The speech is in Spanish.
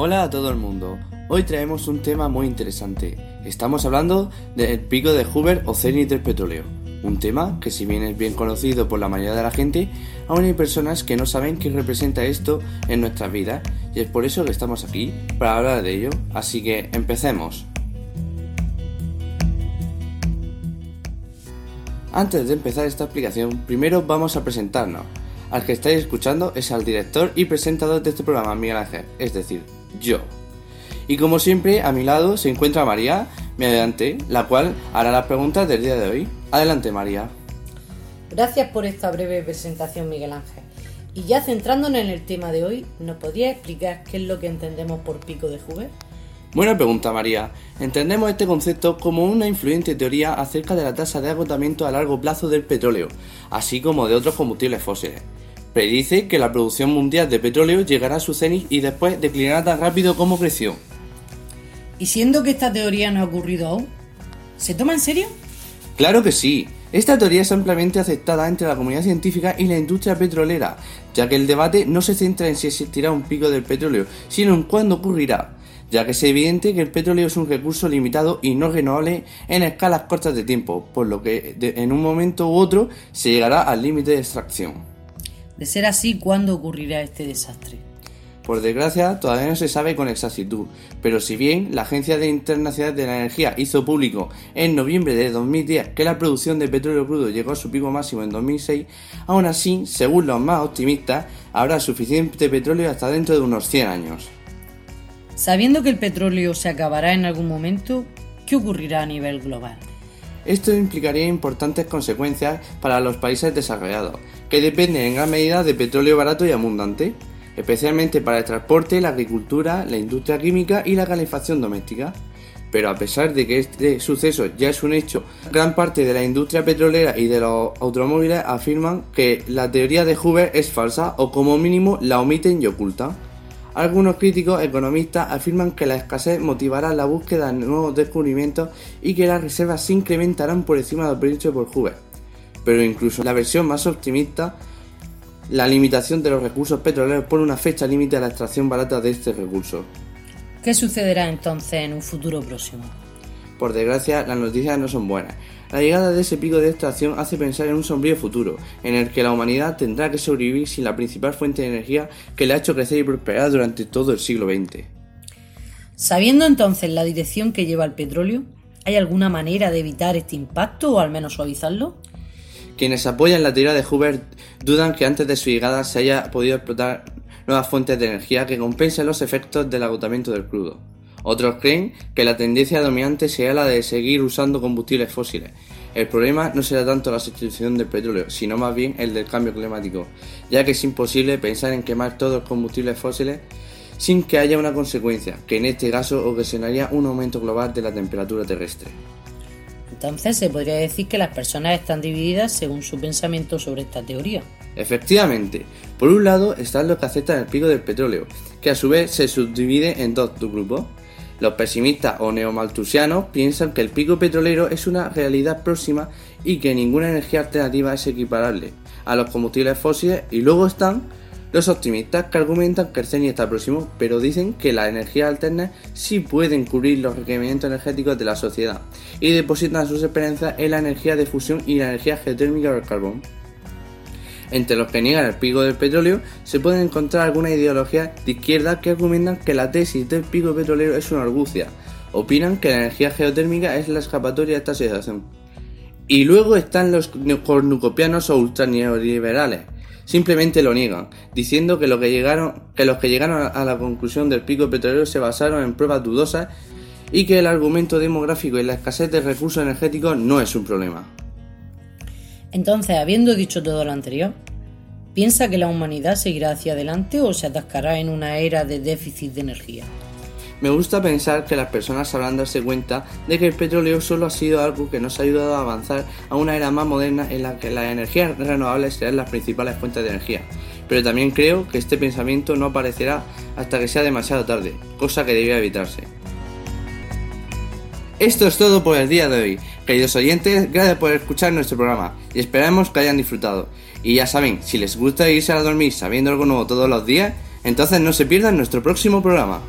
Hola a todo el mundo. Hoy traemos un tema muy interesante. Estamos hablando del pico de Hoover o cenit del petróleo. Un tema que si bien es bien conocido por la mayoría de la gente, aún hay personas que no saben qué representa esto en nuestras vidas y es por eso que estamos aquí para hablar de ello. Así que empecemos. Antes de empezar esta explicación, primero vamos a presentarnos. Al que estáis escuchando es al director y presentador de este programa, Miguel Ángel, es decir, yo. Y como siempre, a mi lado se encuentra María, mi adelante, la cual hará las preguntas del día de hoy. Adelante, María. Gracias por esta breve presentación, Miguel Ángel. Y ya centrándonos en el tema de hoy, ¿nos podría explicar qué es lo que entendemos por pico de Hoover? Buena pregunta, María. Entendemos este concepto como una influyente teoría acerca de la tasa de agotamiento a largo plazo del petróleo, así como de otros combustibles fósiles. Predice que la producción mundial de petróleo llegará a su cenit y después declinará tan rápido como creció. Y siendo que esta teoría no ha ocurrido aún, ¿se toma en serio? Claro que sí. Esta teoría es ampliamente aceptada entre la comunidad científica y la industria petrolera, ya que el debate no se centra en si existirá un pico del petróleo, sino en cuándo ocurrirá, ya que es evidente que el petróleo es un recurso limitado y no renovable en escalas cortas de tiempo, por lo que en un momento u otro se llegará al límite de extracción. De ser así, ¿cuándo ocurrirá este desastre? Por desgracia, todavía no se sabe con exactitud, pero si bien la Agencia Internacional de la Energía hizo público en noviembre de 2010 que la producción de petróleo crudo llegó a su pico máximo en 2006, aún así, según los más optimistas, habrá suficiente petróleo hasta dentro de unos 100 años. Sabiendo que el petróleo se acabará en algún momento, ¿qué ocurrirá a nivel global? Esto implicaría importantes consecuencias para los países desarrollados, que dependen en gran medida de petróleo barato y abundante especialmente para el transporte, la agricultura, la industria química y la calefacción doméstica. Pero a pesar de que este suceso ya es un hecho, gran parte de la industria petrolera y de los automóviles afirman que la teoría de Hoover es falsa o como mínimo la omiten y ocultan. Algunos críticos economistas afirman que la escasez motivará la búsqueda de nuevos descubrimientos y que las reservas se incrementarán por encima de lo previsto por Hoover. Pero incluso la versión más optimista la limitación de los recursos petroleros pone una fecha límite a la extracción barata de este recurso. ¿Qué sucederá entonces en un futuro próximo? Por desgracia, las noticias no son buenas. La llegada de ese pico de extracción hace pensar en un sombrío futuro, en el que la humanidad tendrá que sobrevivir sin la principal fuente de energía que le ha hecho crecer y prosperar durante todo el siglo XX. Sabiendo entonces la dirección que lleva el petróleo, ¿hay alguna manera de evitar este impacto o al menos suavizarlo? Quienes apoyan la teoría de Hoover dudan que antes de su llegada se haya podido explotar nuevas fuentes de energía que compensen los efectos del agotamiento del crudo. Otros creen que la tendencia dominante será la de seguir usando combustibles fósiles. El problema no será tanto la sustitución del petróleo, sino más bien el del cambio climático, ya que es imposible pensar en quemar todos los combustibles fósiles sin que haya una consecuencia, que en este caso ocasionaría un aumento global de la temperatura terrestre. Entonces se podría decir que las personas están divididas según su pensamiento sobre esta teoría. Efectivamente, por un lado están los que aceptan el pico del petróleo, que a su vez se subdivide en dos grupos. Los pesimistas o neomaltusianos piensan que el pico petrolero es una realidad próxima y que ninguna energía alternativa es equiparable a los combustibles fósiles y luego están los optimistas que argumentan que el CENI está próximo, pero dicen que las energías alternas sí pueden cubrir los requerimientos energéticos de la sociedad y depositan sus esperanzas en la energía de fusión y la energía geotérmica del carbón. Entre los que niegan el pico del petróleo se pueden encontrar algunas ideologías de izquierda que argumentan que la tesis del pico petrolero es una argucia. Opinan que la energía geotérmica es la escapatoria de esta situación. Y luego están los cornucopianos o ultraneoliberales, simplemente lo niegan, diciendo que los que llegaron a la conclusión del pico petrolero se basaron en pruebas dudosas y que el argumento demográfico y la escasez de recursos energéticos no es un problema. Entonces, habiendo dicho todo lo anterior, ¿piensa que la humanidad seguirá hacia adelante o se atascará en una era de déficit de energía? Me gusta pensar que las personas sabrán darse cuenta de que el petróleo solo ha sido algo que nos ha ayudado a avanzar a una era más moderna en la que las energías renovables serán las principales fuentes de energía. Pero también creo que este pensamiento no aparecerá hasta que sea demasiado tarde, cosa que debía evitarse. Esto es todo por el día de hoy. Queridos oyentes, gracias por escuchar nuestro programa y esperamos que hayan disfrutado. Y ya saben, si les gusta irse a dormir sabiendo algo nuevo todos los días, entonces no se pierdan nuestro próximo programa.